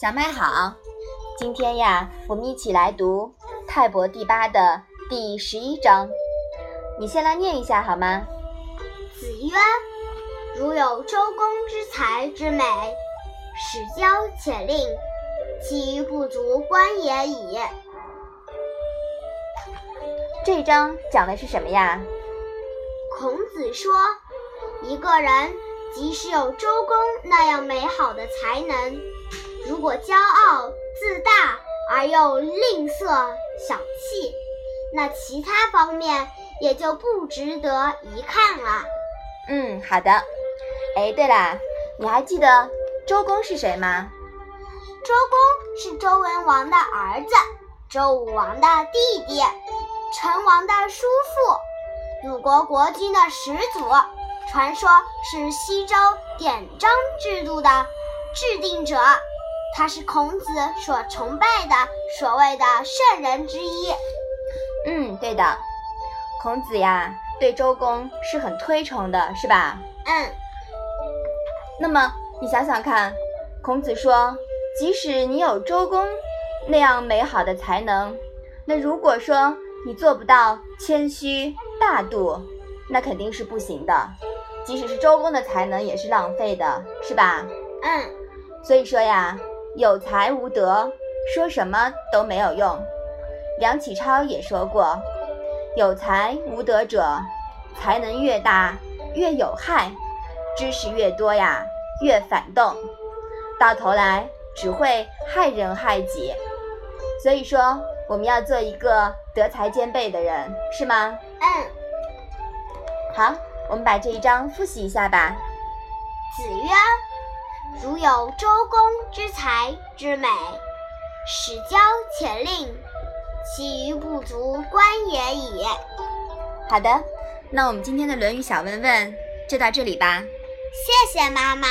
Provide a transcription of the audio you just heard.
小麦好，今天呀，我们一起来读《泰伯第八》的第十一章。你先来念一下好吗？子曰：“如有周公之才之美，使教且令，其余不足观也已。”这章讲的是什么呀？孔子说，一个人即使有周公那样美好的才能，如果骄傲自大而又吝啬小气，那其他方面也就不值得一看了。嗯，好的。哎，对了，你还记得周公是谁吗？周公是周文王的儿子，周武王的弟弟，成王的叔父，鲁国国君的始祖，传说是西周典章制度的制定者。他是孔子所崇拜的所谓的圣人之一。嗯，对的，孔子呀，对周公是很推崇的，是吧？嗯。那么你想想看，孔子说，即使你有周公那样美好的才能，那如果说你做不到谦虚大度，那肯定是不行的。即使是周公的才能，也是浪费的，是吧？嗯。所以说呀。有才无德，说什么都没有用。梁启超也说过：“有才无德者，才能越大越有害，知识越多呀越反动，到头来只会害人害己。”所以说，我们要做一个德才兼备的人，是吗？嗯。好，我们把这一章复习一下吧。子曰。如有周公之才之美，始教且令，其余不足观也已。好的，那我们今天的《论语》小问问就到这里吧。谢谢妈妈。